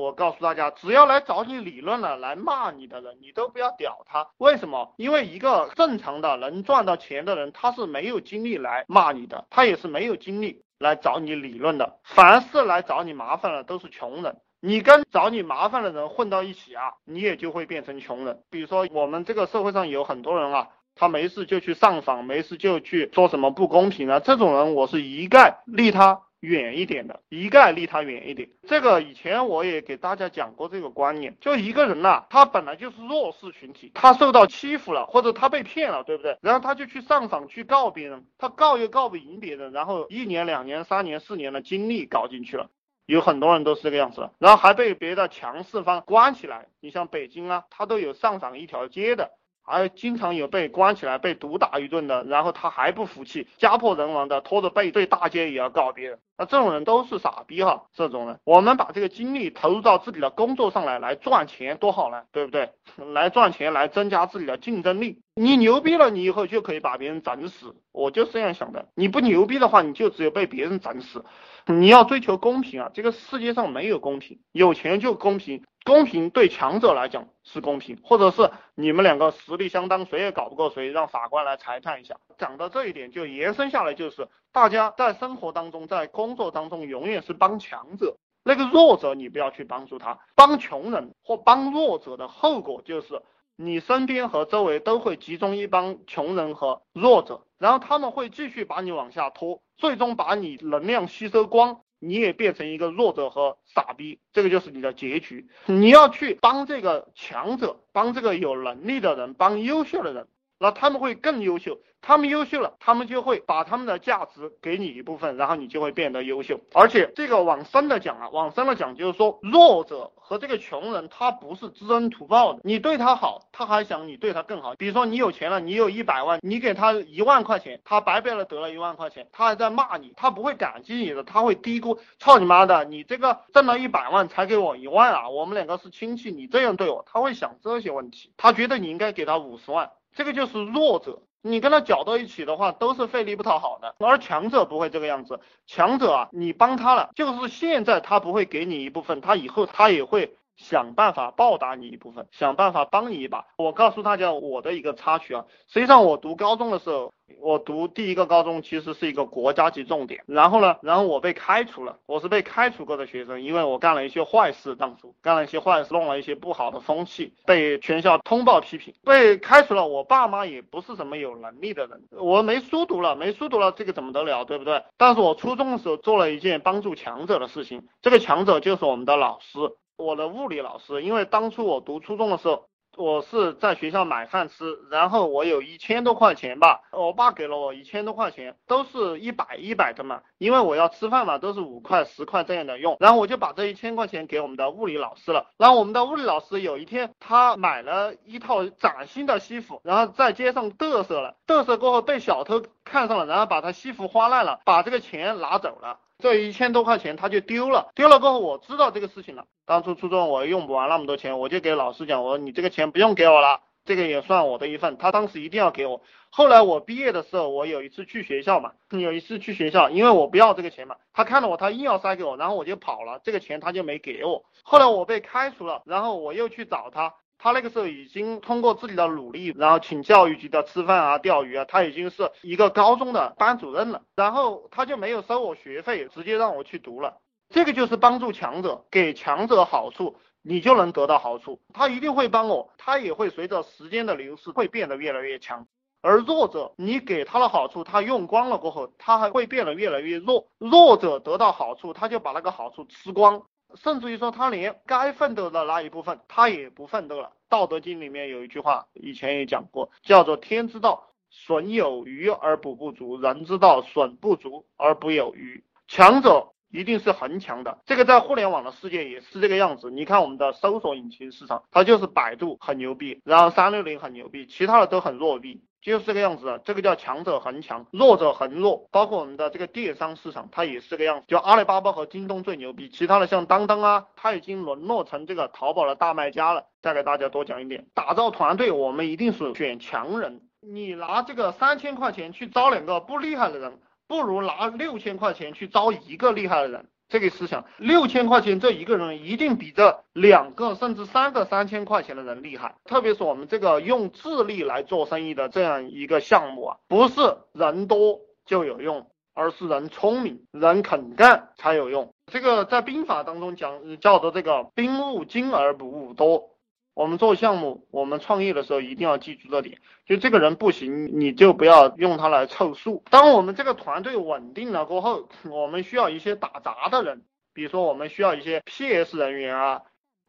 我告诉大家，只要来找你理论了、来骂你的人，你都不要屌他。为什么？因为一个正常的能赚到钱的人，他是没有精力来骂你的，他也是没有精力来找你理论的。凡是来找你麻烦的，都是穷人。你跟找你麻烦的人混到一起啊，你也就会变成穷人。比如说，我们这个社会上有很多人啊。他没事就去上访，没事就去说什么不公平啊！这种人我是一概离他远一点的，一概离他远一点。这个以前我也给大家讲过这个观念，就一个人呐，他本来就是弱势群体，他受到欺负了，或者他被骗了，对不对？然后他就去上访去告别人，他告又告不赢别人，然后一年、两年、三年、四年的精力搞进去了，有很多人都是这个样子的，然后还被别的强势方关起来。你像北京啊，他都有上访一条街的。还经常有被关起来、被毒打一顿的，然后他还不服气，家破人亡的，拖着背对大街也要告别人。那这种人都是傻逼哈！这种人，我们把这个精力投入到自己的工作上来，来赚钱多好呢，对不对？来赚钱，来增加自己的竞争力。你牛逼了，你以后就可以把别人整死。我就是这样想的。你不牛逼的话，你就只有被别人整死。你要追求公平啊！这个世界上没有公平，有钱就公平。公平对强者来讲是公平，或者是你们两个实力相当，谁也搞不过谁，让法官来裁判一下。讲到这一点，就延伸下来就是，大家在生活当中，在工作当中，永远是帮强者，那个弱者你不要去帮助他。帮穷人或帮弱者的后果就是，你身边和周围都会集中一帮穷人和弱者，然后他们会继续把你往下拖，最终把你能量吸收光。你也变成一个弱者和傻逼，这个就是你的结局。你要去帮这个强者，帮这个有能力的人，帮优秀的人。那他们会更优秀，他们优秀了，他们就会把他们的价值给你一部分，然后你就会变得优秀。而且这个往深的讲啊，往深了讲就是说，弱者和这个穷人他不是知恩图报的，你对他好，他还想你对他更好。比如说你有钱了，你有一百万，你给他一万块钱，他白白的得了一万块钱，他还在骂你，他不会感激你的，他会低估，操你妈的，你这个挣了一百万才给我一万啊，我们两个是亲戚，你这样对我，他会想这些问题，他觉得你应该给他五十万。这个就是弱者，你跟他搅到一起的话，都是费力不讨好的。而强者不会这个样子，强者啊，你帮他了，就是现在他不会给你一部分，他以后他也会。想办法报答你一部分，想办法帮你一把。我告诉大家我的一个插曲啊，实际上我读高中的时候，我读第一个高中其实是一个国家级重点。然后呢，然后我被开除了，我是被开除过的学生，因为我干了一些坏事，当初干了一些坏事，弄了一些不好的风气，被全校通报批评，被开除了。我爸妈也不是什么有能力的人，我没书读了，没书读了，这个怎么得了，对不对？但是我初中的时候做了一件帮助强者的事情，这个强者就是我们的老师。我的物理老师，因为当初我读初中的时候，我是在学校买饭吃，然后我有一千多块钱吧，我爸给了我一千多块钱，都是一百一百的嘛，因为我要吃饭嘛，都是五块十块这样的用，然后我就把这一千块钱给我们的物理老师了。然后我们的物理老师有一天，他买了一套崭新的西服，然后在街上嘚瑟了，嘚瑟过后被小偷看上了，然后把他西服花烂了，把这个钱拿走了。这一千多块钱他就丢了，丢了过后我知道这个事情了。当初初中我用不完那么多钱，我就给老师讲，我说你这个钱不用给我了，这个也算我的一份。他当时一定要给我。后来我毕业的时候，我有一次去学校嘛，有一次去学校，因为我不要这个钱嘛，他看到我，他硬要塞给我，然后我就跑了，这个钱他就没给我。后来我被开除了，然后我又去找他。他那个时候已经通过自己的努力，然后请教育局的吃饭啊、钓鱼啊，他已经是一个高中的班主任了。然后他就没有收我学费，直接让我去读了。这个就是帮助强者，给强者好处，你就能得到好处。他一定会帮我，他也会随着时间的流逝会变得越来越强。而弱者，你给他的好处，他用光了过后，他还会变得越来越弱。弱者得到好处，他就把那个好处吃光。甚至于说，他连该奋斗的那一部分，他也不奋斗了。《道德经》里面有一句话，以前也讲过，叫做“天之道，损有余而补不足；人之道，损不足而不有余。”强者一定是很强的，这个在互联网的世界也是这个样子。你看我们的搜索引擎市场，它就是百度很牛逼，然后三六零很牛逼，其他的都很弱逼。就是这个样子的，这个叫强者恒强，弱者恒弱。包括我们的这个电商市场，它也是这个样子。就阿里巴巴和京东最牛逼，其他的像当当啊，它已经沦落成这个淘宝的大卖家了。再给大家多讲一点，打造团队，我们一定是选强人。你拿这个三千块钱去招两个不厉害的人，不如拿六千块钱去招一个厉害的人。这个思想，六千块钱这一个人一定比这两个甚至三个三千块钱的人厉害。特别是我们这个用智力来做生意的这样一个项目啊，不是人多就有用，而是人聪明、人肯干才有用。这个在兵法当中讲叫做这个兵务精而不务多。我们做项目，我们创业的时候一定要记住这点，就这个人不行，你就不要用他来凑数。当我们这个团队稳定了过后，我们需要一些打杂的人，比如说我们需要一些 PS 人员啊，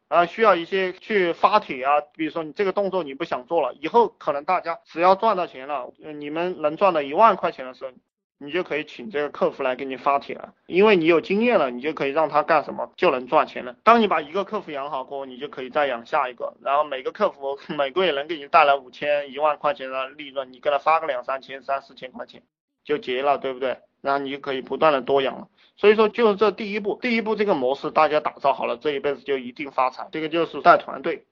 啊，需要一些去发帖啊，比如说你这个动作你不想做了，以后可能大家只要赚到钱了，你们能赚到一万块钱的时候。你就可以请这个客服来给你发帖了，因为你有经验了，你就可以让他干什么就能赚钱了。当你把一个客服养好过后，你就可以再养下一个，然后每个客服每个月能给你带来五千、一万块钱的利润，你给他发个两三千、三四千块钱就结了，对不对？然后你就可以不断的多养了。所以说，就是这第一步，第一步这个模式大家打造好了，这一辈子就一定发财。这个就是带团队。